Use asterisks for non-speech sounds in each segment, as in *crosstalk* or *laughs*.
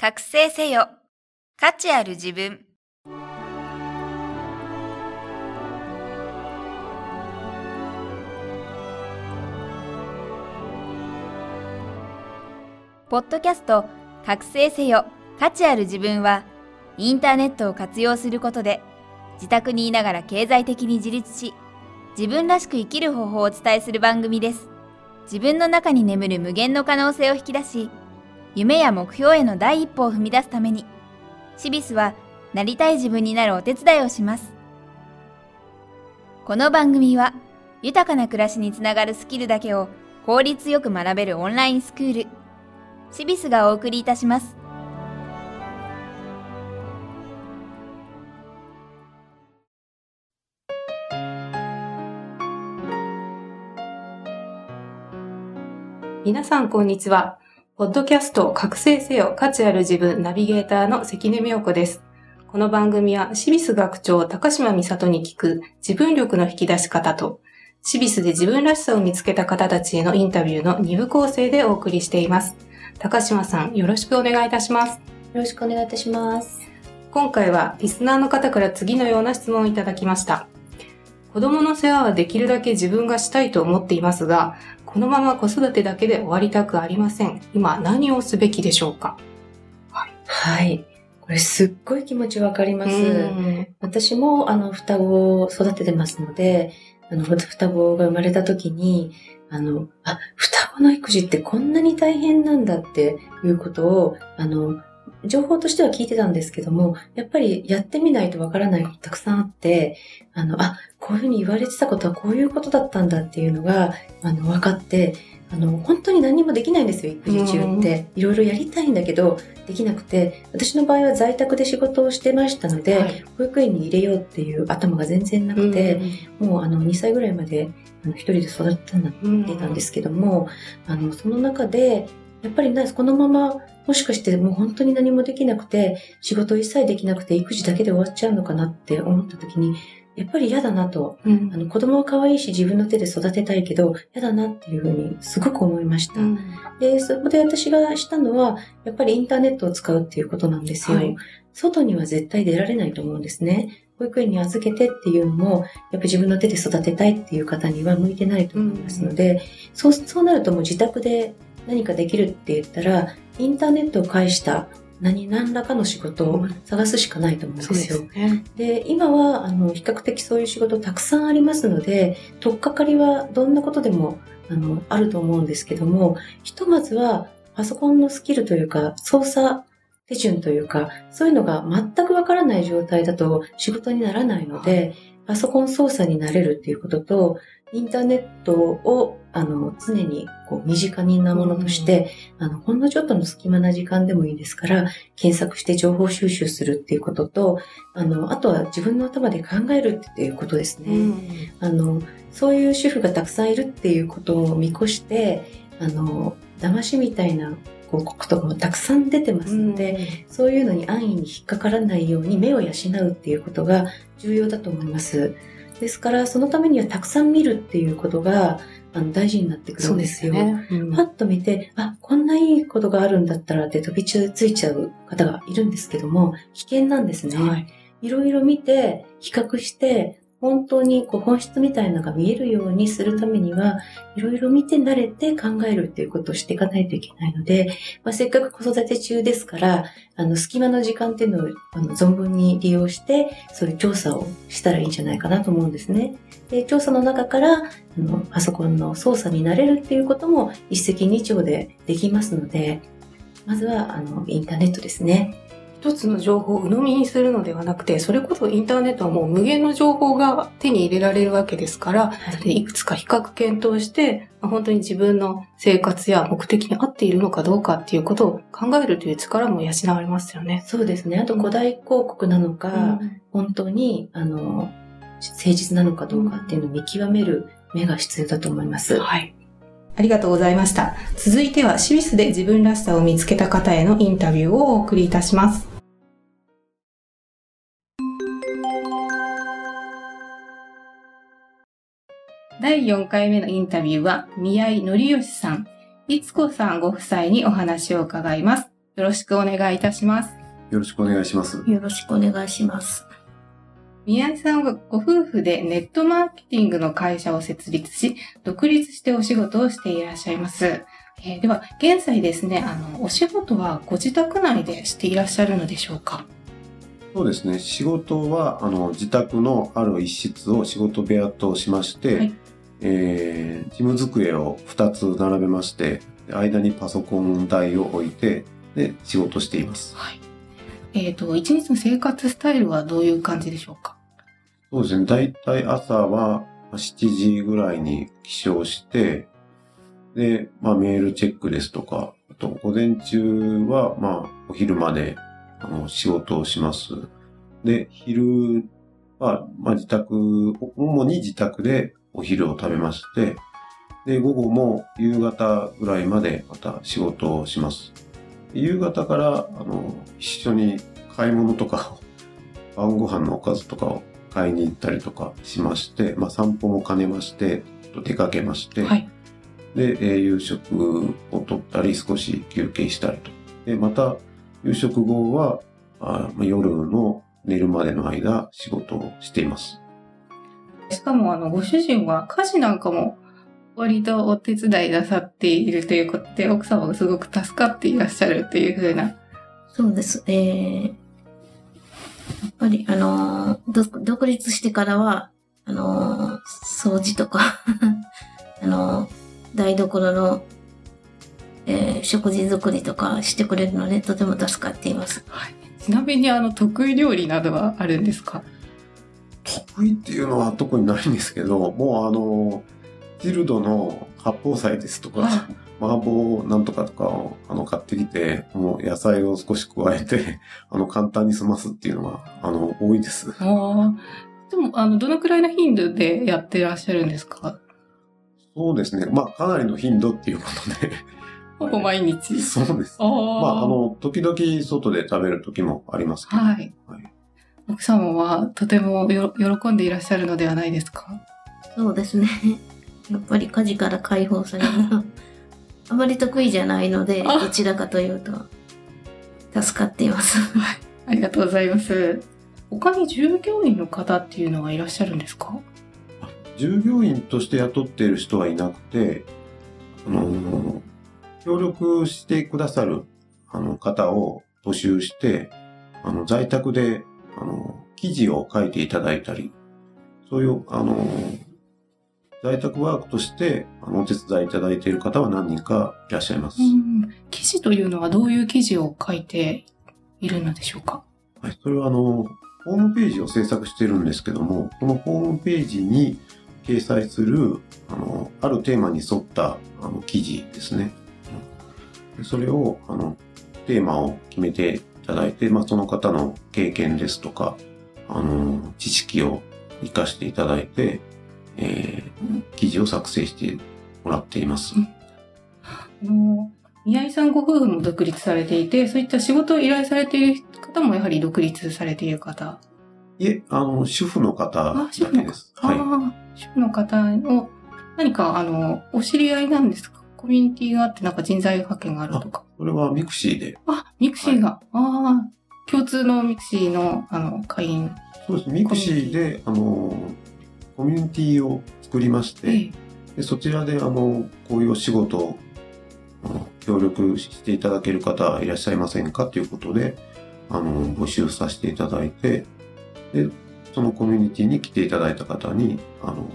覚醒せよ。価値ある自分。ポッドキャスト覚醒せよ。価値ある自分は、インターネットを活用することで、自宅にいながら経済的に自立し、自分らしく生きる方法をお伝えする番組です。自分の中に眠る無限の可能性を引き出し、夢や目標への第一歩を踏み出すために、シビスはなりたい自分になるお手伝いをします。この番組は、豊かな暮らしにつながるスキルだけを効率よく学べるオンラインスクール、シビスがお送りいたします。皆さん、こんにちは。ポッドキャスト、覚醒せよ、価値ある自分、ナビゲーターの関根美代子です。この番組は、シビス学長、高島美里に聞く自分力の引き出し方と、シビスで自分らしさを見つけた方たちへのインタビューの2部構成でお送りしています。高島さん、よろしくお願いいたします。よろしくお願いいたします。今回は、リスナーの方から次のような質問をいただきました。子供の世話はできるだけ自分がしたいと思っていますが、このまま子育てだけで終わりたくありません。今何をすべきでしょうか？はい。これすっごい気持ちわかります。うん私も、あの、双子を育ててますので、あの、双子が生まれた時に、あの、あ、双子の育児ってこんなに大変なんだっていうことを、あの、情報としては聞いてたんですけども、やっぱりやってみないとわからないことたくさんあって、あの、あ、こういうふうに言われてたことはこういうことだったんだっていうのが、あの、分かって、あの、本当に何もできないんですよ、育児中って。いろいろやりたいんだけど、できなくて、私の場合は在宅で仕事をしてましたので、はい。保育園に入れようっていう頭が全然なくて、もうあの2歳ぐらいまであの一人で育ってたんですけども、あのその中でやっぱりなこのままもしかしてもう本当に何もできなくて仕事一切できなくて育児だけで終わっちゃうのかなって思った時にやっぱり嫌だなとうんあの子供は可愛いし自分の手で育てたいけど嫌だなっていうふうにすごく思いました。うんで、そこで私がしたのは、やっぱりインターネットを使うっていうことなんですよ。はい外には絶対出られないと思うんですね。保育園に預けてっていうのも、やっぱり自分の手で育てたいっていう方には向いてないと思いますので、そう、そうなるともう自宅で何かできるって言ったら、インターネットを介した何、何らかの仕事を探すしかないと思うんですよ。ね。で、今は、あの、比較的そういう仕事たくさんありますので、取っかかりはどんなことでも、あの、あると思うんですけども、ひとまずは、パソコンのスキルというか、操作手順というか、そういうのが全くわからない状態だと仕事にならないので、パソコン操作になれるっていうことと、インターネットを、あの、常に、こう、身近なものとして、あの、ほんのちょっとの隙間な時間でもいいですから、検索して情報収集するっていうことと、あの、あとは自分の頭で考えるっていうことですね。うんあの、そういう主婦がたくさんいるっていうことを見越して、あの、騙しみたいな広告とかもたくさん出てますので、そういうのに安易に引っかからないように目を養うっていうことが重要だと思います。ですから、そのためにはたくさん見るっていうことがあの大事になってくるんでですよ。すよね。うんパッと見て、あ、こんないいことがあるんだったらって飛びついちゃう方がいるんですけども、危険なんですね。はい。いろいろ見て、比較して、本当にこう本質みたいなのが見えるようにするためには、いろいろ見て慣れて考えるっていうことをしていかないといけないので、まあ、せっかく子育て中ですから、あの、隙間の時間っていうのをあの存分に利用して、そういう調査をしたらいいんじゃないかなと思うんですね。で、調査の中から、あの、パソコンの操作になれるっていうことも一石二鳥でできますので、まずは、あの、インターネットですね。一つの情報を鵜呑みにするのではなくて、それこそインターネットはもう無限の情報が手に入れられるわけですから、はいいくつか比較検討して、まあ本当に自分の生活や目的に合っているのかどうかっていうことを考えるという力も養われますよね。そうですね。あと古代広告なのか、本当に、あの、誠実なのかどうかっていうのを見極める目が必要だと思います。はい。ありがとうございました。続いては、シビスで自分らしさを見つけた方へのインタビューをお送りいたします。第4回目のインタビューは、宮井則義さん、いつこさんご夫妻にお話を伺います。よろしくお願いいたします。よろしくお願いします。よろしくお願いします。宮井さんはご夫婦でネットマーケティングの会社を設立し、独立してお仕事をしていらっしゃいます。えーでは、現在ですね、あの、お仕事はご自宅内でしていらっしゃるのでしょうか？そうですね。仕事は、あの、自宅のある一室を仕事部屋としまして、はいえー事務机を2つ並べまして、間にパソコン台を置いて、で、仕事しています。はい。えっ、と、一日の生活スタイルはどういう感じでしょうか？そうですね。だいたい朝は7時ぐらいに起床して、で、まあメールチェックですとか、あと午前中はまあお昼まであの仕事をします。で、昼はまあ自宅、主に自宅でお昼を食べまして、で、午後も夕方ぐらいまでまた仕事をします。夕方からあの一緒に買い物とかを *laughs* 晩ご飯のおかずとかを買いに行ったりとかしまして、まあ、散歩も兼ねまして、出かけまして、はい。で、えー夕食をとったり、少し休憩したりと。で、また、夕食後は、あ夜の寝るまでの間、仕事をしています。しかも、あの、ご主人は家事なんかも割とお手伝いなさっているということで、奥様がすごく助かっていらっしゃるというふうな。そうです。えー、やっぱり、あの独立してからは、あのー掃除とか、*laughs* あのー台所の、えー食事作りとかしてくれるので、とても助かっています。はい。ちなみに、あの、得意料理などはあるんですか？得意っていうのは特にないんですけど、もうあの、ジルドの八宝菜ですとか、はい麻婆なんとかとかをあの買ってきて、もう野菜を少し加えて、*laughs* あの簡単に済ますっていうのが、あの、多いです。ああ。でも、あの、どのくらいの頻度でやってらっしゃるんですか？そうですね。まあ、かなりの頻度っていうことで。*laughs* ほぼ毎日？*laughs* そうです。まあ、あ、の、時々外で食べる時もありますけど。はい。はい奥様はとてもよ喜んでいらっしゃるのではないですか？そうですね。やっぱり家事から解放されるのは、*laughs* あまり得意じゃないので、あどちらかというと、助かっています。ありがとうございます。他に従業員の方っていうのはいらっしゃるんですか？従業員として雇っている人はいなくて、あの、協力してくださるあの方を募集して、あの、在宅で、あの、記事を書いていただいたり、そういう、あの、在宅ワークとして、あの、お手伝いいただいている方は何人かいらっしゃいます。うん。記事というのはどういう記事を書いているのでしょうか？はい、それはあの、ホームページを制作してるんですけども、このホームページに掲載する、あの、あるテーマに沿ったあの記事ですね。でそれを、あの、テーマを決めていただいて、まあ、その方の経験ですとか、あの、知識を活かしていただいて、えー記事を作成してもらっています。あの、宮井さんご夫婦も独立されていて、そういった仕事を依頼されている方もやはり独立されている方。いえ、あの、主婦の方だあ主婦のけです。はい。ああ、主婦の方を何かあの、お知り合いなんですか？コミュニティがあってなんか人材派遣があるとか。それはミクシーであ、ミクシーが。ああ、共通のミクシーのあの、会員。そうです。ミクシーで、あの、コミュニティを作りまして、ええでそちらで、あの、こういうお仕事を、協力していただける方いらっしゃいませんかということで、あの、募集させていただいて、で、そのコミュニティに来ていただいた方に、あの、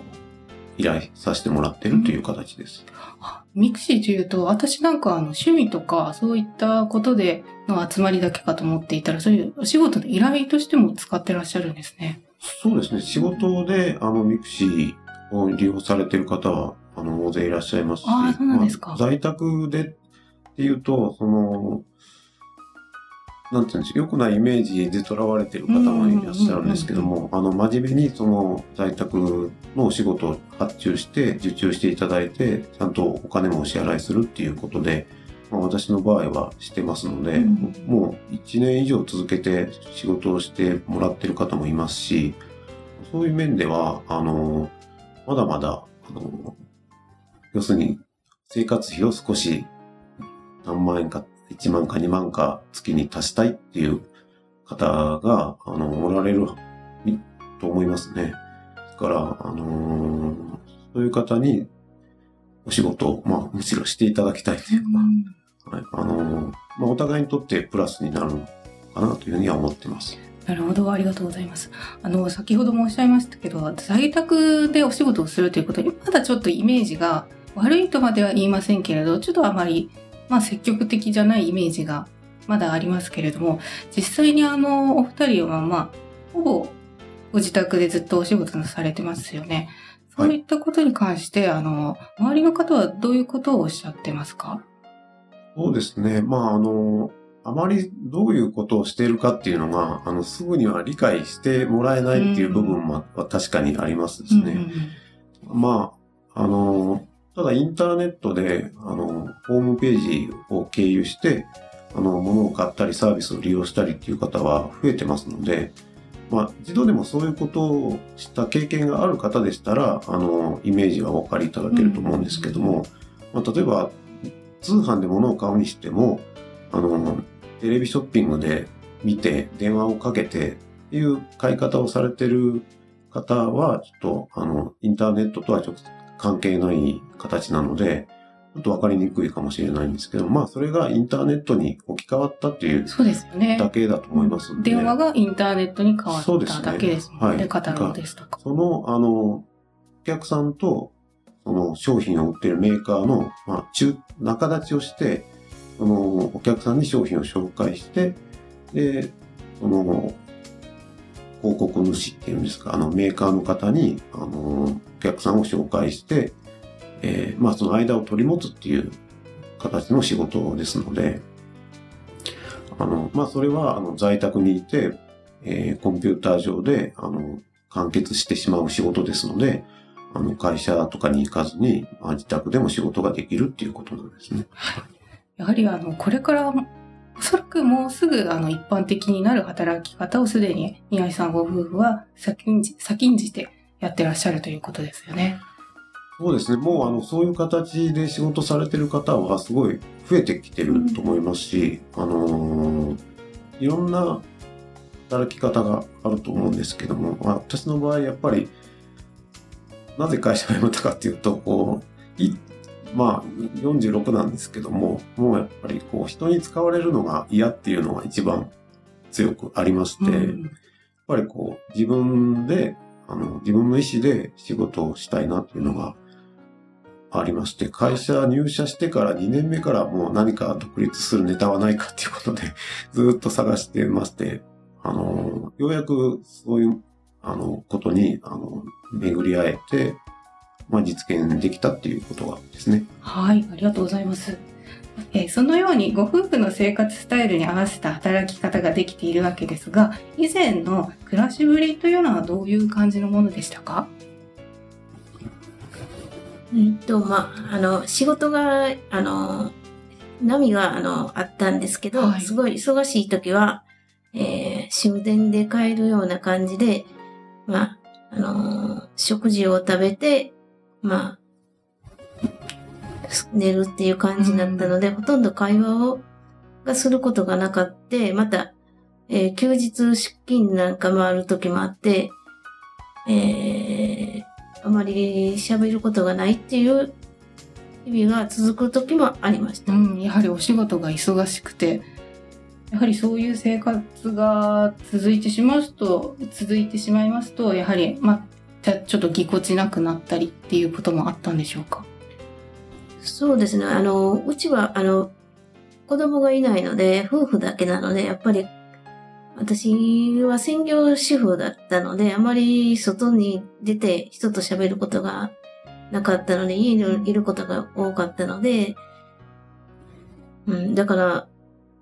依頼させてもらってるという形です。あミクシーというと、私なんかあの趣味とかそういったことでの集まりだけかと思っていたら、そういうお仕事の依頼としても使ってらっしゃるんですね。そうですね。仕事で、あの、ミクシーを利用されている方は、あの、大勢いらっしゃいますし。あーそうなんですかまあ在宅でっていうと、その、なんていうんでしょう、良くないイメージでとらわれている方もいらっしゃるんですけども、あの、真面目にその在宅のお仕事を発注して、受注していただいて、ちゃんとお金もお支払いするっていうことで、まあ、私の場合はしてますので、うん。もう1年以上続けて仕事をしてもらってる方もいますし、そういう面では、あの、まだまだ、あの、要するに生活費を少し何万円か1万か2万か月に足したいっていう方が、あの、おられると思いますね。ですから、あのー、そういう方にお仕事を、まあ、むしろしていただきたいというか、はい、あのー、まあ、お互いにとってプラスになるかなというふうには思ってます。なるほど、ありがとうございます。あの、先ほどもおっしゃいましたけど、在宅でお仕事をするということに、まだちょっとイメージが悪いとまでは言いませんけれど、ちょっとあまり、まあ、積極的じゃないイメージがまだありますけれども、実際にあの、お二人はまあ、ほぼご自宅でずっとお仕事されてますよね。そういったことに関して、はい、あの、周りの方はどういうことをおっしゃってますか？そうですね。まあ、あの、あまりどういうことをしているかっていうのが、あの、すぐには理解してもらえないっていう部分も確かにありますですね。まあ、あの、ただインターネットで、あの、ホームページを経由して、あの、物を買ったりサービスを利用したりっていう方は増えてますので、まあ、一度でもそういうことをした経験がある方でしたら、あの、イメージはお分かりいただけると思うんですけども、まあ、例えば、通販で物を買うにしても、あの、テレビショッピングで見て電話をかけてっていう買い方をされてる方は、ちょっとあの、インターネットとはちょっと関係ない形なので、ちょっとわかりにくいかもしれないんですけど、まあそれがインターネットに置き換わったっていうそうですよね。だけだと思いますので。電話がインターネットに変わっただけですもんね。ねカタログですとか。その、あの、お客さんと、その商品を売ってるメーカーの、まあ、中、仲立ちをして、そのお客さんに商品を紹介して、で、その広告主っていうんですか、あのメーカーの方に、あの、お客さんを紹介して、えー、まあその間を取り持つっていう形の仕事ですので、あの、まあそれは、あの、在宅にいて、えー、コンピューター上で、あの、完結してしまう仕事ですので、あの、会社とかに行かずに、まあ、自宅でも仕事ができるっていうことなんですね。やはりあの、これからおそらくもうすぐあの一般的になる働き方をすでに宮井さんご夫婦は先んじ先んじてやってらっしゃるということですよね。そうですね。もうあのそういう形で仕事されてる方はすごい増えてきてると思いますし、うん、あのー、いろんな働き方があると思うんですけども、私の場合やっぱりなぜ会社を辞めたかっていうと、こう、まあ、46なんですけども、もうやっぱりこう、人に使われるのが嫌っていうのが一番強くありまして、うん、やっぱりこう、自分で、あの、自分の意思で仕事をしたいなっていうのがありまして、会社入社してから2年目からもう何か独立するネタはないかっていうことで、ずっと探してまして、あの、ようやくそういう、あの、ことに、あの、巡り会えて、まあ、実現できたっていうことがですね。はい、ありがとうございます。えー、そのようにご夫婦の生活スタイルに合わせた働き方ができているわけですが、以前の暮らしぶりというのはどういう感じのものでしたか？えっと、まあ、あの、仕事が、あの、波が、あの、あったんですけど、はい、すごい忙しい時は、えー、終電で帰るような感じで、まあ、あの食事を食べて、まあ、寝るっていう感じだったので、うん、ほとんど会話を、がすることがなかった。また、えー、休日出勤なんかもある時もあって、えー、あまり喋ることがないっていう日々が続く時もありました。うん、やはりお仕事が忙しくて、やはりそういう生活が続いてしまうと、続いてしまいますと、やはり、まあ、ちょっとぎこちなくなったりっていうこともあったんでしょうか？そうですね。あの、うちは、あの、子供がいないので、夫婦だけなので、やっぱり、私は専業主婦だったので、あまり外に出て人と喋ることがなかったので、家にいることが多かったので、うん、だから、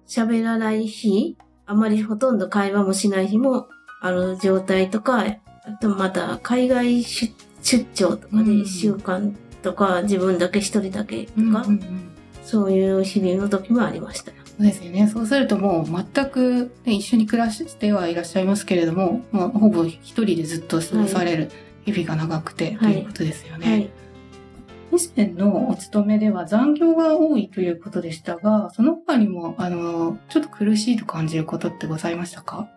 喋らない日、あまりほとんど会話もしない日もある状態とか、あとまた海外出張とかで1週間とか、自分だけ一人だけとか、うんうんうん、そういう日々の時もありました。そうですよね。そうするともう全く、ね、一緒に暮らしてはいらっしゃいますけれども、もうほぼ一人でずっと過ごされる日々が長くて、はい、ということですよね。はい以前のお勤めでは残業が多いということでしたが、その他にも、あの、ちょっと苦しいと感じることってございましたか？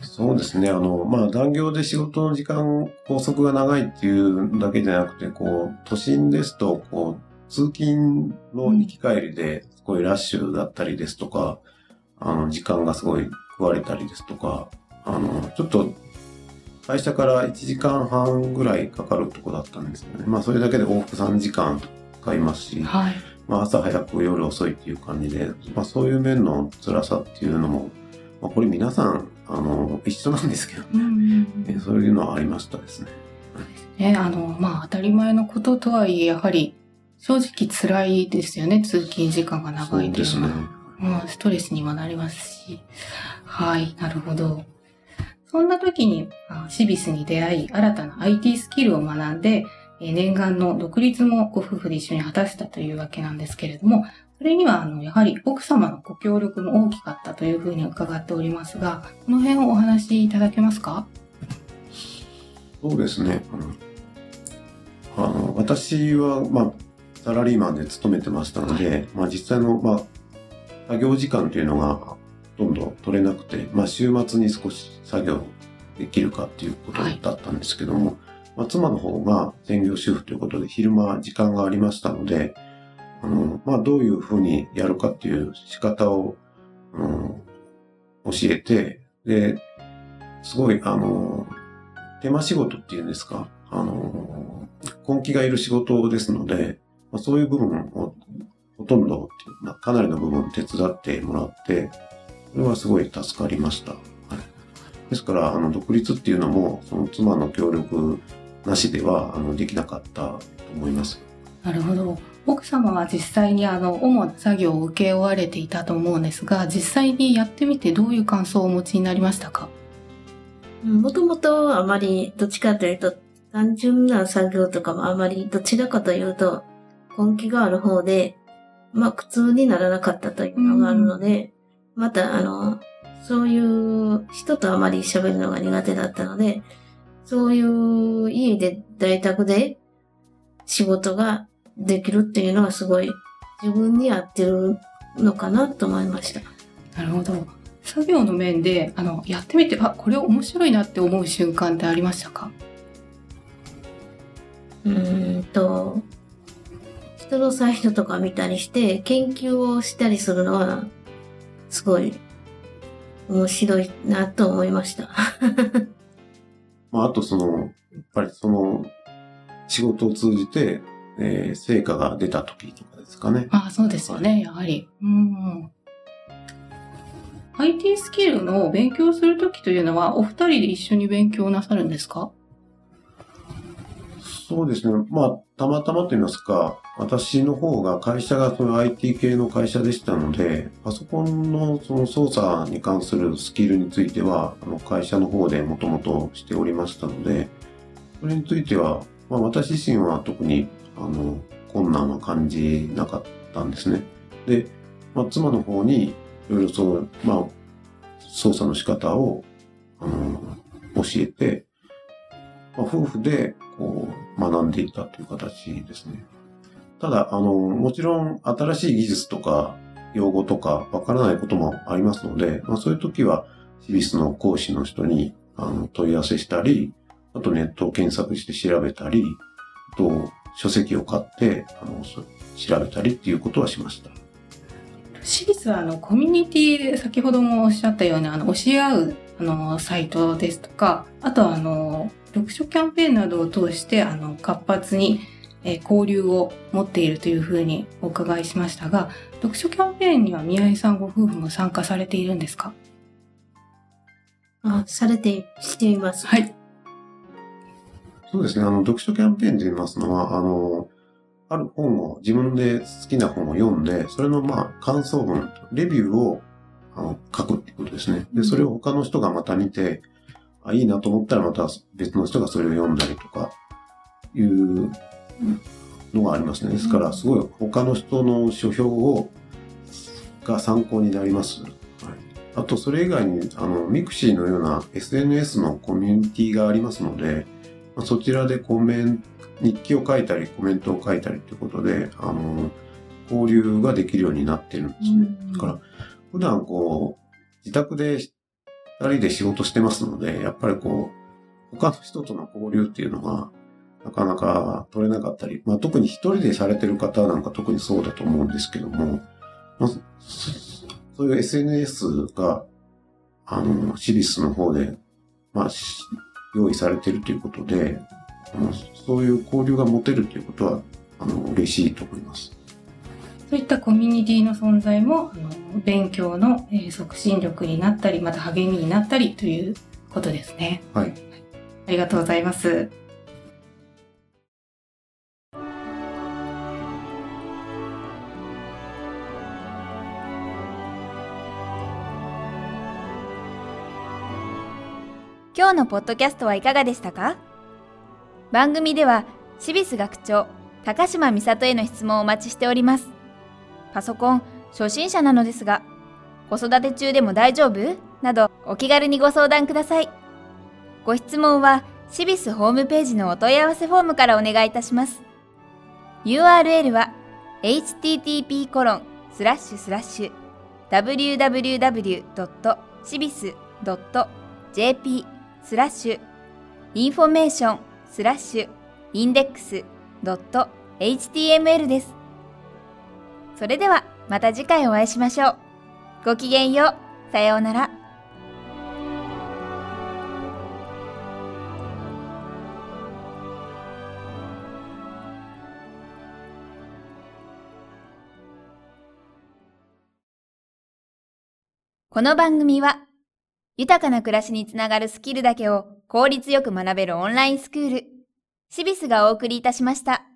そうですね。あの、まあ、残業で仕事の時間、拘束が長いっていうだけじゃなくて、こう、都心ですと、こう、通勤の行き帰りで、すごいラッシュだったりですとか、あの、時間がすごい食われたりですとか、あの、ちょっと、会社から1時間半ぐらいかかるとこだったんですよね。まあ、それだけで往復3時間かかりますし、はい。まあ、朝早く夜遅いっていう感じで、まあ、そういう面の辛さっていうのも、まあ、これ皆さん、あの、一緒なんですけど、うんうんえそういうのはありましたですね。ね、あの、まあ、当たり前のこととはいえ、やはり、正直辛いですよね。通勤時間が長いというのは。うん、ストレスにもなりますし。はい、なるほど。そんな時に、あシビスに出会い、新たな IT スキルを学んで、えー念願の独立もご夫婦で一緒に果たしたというわけなんですけれども、それには、あの、やはり奥様のご協力も大きかったというふうに伺っておりますが、この辺をお話しいただけますか？そうですね。うんあの、私は、まあ、サラリーマンで勤めてましたので、まあ実際の、まあ、作業時間というのがほとんど取れなくて、まあ週末に少し作業できるかっていうことだったんですけども、まあ妻の方が専業主婦ということで昼間時間がありましたので、あの、まあどういうふうにやるかっていう仕方を、うん教えて、で、すごい、あの、手間仕事っていうんですか、あの、根気がいる仕事ですので、まあ、そういう部分をほとんどかなりの部分手伝ってもらって、それはすごい助かりました。はい、ですから、あの、独立っていうのも、その妻の協力なしでは、あの、できなかったと思います。なるほど。奥様は実際にあの、主な作業を受け負われていたと思うんですが、実際にやってみてどういう感想をお持ちになりましたか？もともとあまりどっちかというと単純な作業とかもあまりどちらかというと根気がある方で、まあ苦痛にならなかったというのがあるので、またあの、そういう人とあまり喋るのが苦手だったので、そういう家で在宅で仕事ができるっていうのはすごい自分に合ってるのかなと思いました。なるほど。作業の面で、あの、やってみて、あ、これ面白いなって思う瞬間ってありましたか？うーんと、人のサイトとか見たりして、研究をしたりするのは、すごい面白いなと思いました。*laughs* まあ、あとその、やっぱりその、仕事を通じて、えー成果が出た時とかですかね。あそうですよね、やはり。うん。IT スキルの勉強するときというのは、お二人で一緒に勉強なさるんですか？そうですね。まあ、たまたまと言いますか、私の方が会社がその IT 系の会社でしたので、パソコンのその操作に関するスキルについては、あの会社の方でもともとしておりましたので、それについては、まあ私自身は特に、あの、困難は感じなかったんですね。で、まあ妻の方に、いろいろそう、まあ、操作の仕方を、あの、教えて、まあ、夫婦で、こう、学んでいったという形ですね。ただ、あの、もちろん新しい技術とか用語とかわからないこともありますので、まあそういう時は、シビスの講師の人にあの問い合わせしたり、あとネットを検索して調べたり、あと書籍を買って、あの、調べたりっていうことはしました。私立はあのコミュニティで先ほどもおっしゃったようにあの教え合うあのサイトですとかあとはあの読書キャンペーンなどを通してあの活発に、えー交流を持っているというふうにお伺いしましたが読書キャンペーンには宮井さんご夫婦も参加されているんですか？あ、されて、しています。はい。そうですね。あの、読書キャンペーンと言いますのは、あの、ある本を、自分で好きな本を読んで、それの、まあ、感想文、レビューを書くってことですね。で、それを他の人がまた見て、あ、いいなと思ったらまた別の人がそれを読んだりとか、いうのがありますね。ですから、すごい他の人の書評を、が参考になります。はい、あと、それ以外に、あの、ミクシーのような SNS のコミュニティがありますので、まあそちらでコメン日記を書いたりコメントを書いたりということで、あの、交流ができるようになってるんですね。だから、普段こう、自宅で二人で仕事してますので、やっぱりこう、他の人との交流っていうのが、なかなか取れなかったり、まあ、特に一人でされてる方なんか特にそうだと思うんですけども、まあ、そういう SNS が、あの、シリスの方で、まあ、用意されてるということで、そういう交流が持てるということは、あの、嬉しいと思います。そういったコミュニティの存在も、あの勉強の、えー、促進力になったり、また励みになったりということですね。はい。ありがとうございます。今日のポッドキャストはいかがでしたか？番組では、シビス学長、高島美里への質問をお待ちしております。パソコン、初心者なのですが、子育て中でも大丈夫？など、お気軽にご相談ください。ご質問は、シビスホームページのお問い合わせフォームからお願いいたします。URL は、http コロンスラッシュスラッシュ www.cibis.jp スラッシュインフォメーションスラッシュインデックスドット html です。それではまた次回お会いしましょう。ごきげんよう。さようなら。この番組は豊かな暮らしにつながるスキルだけを効率よく学べるオンラインスクール、シビスがお送りいたしました。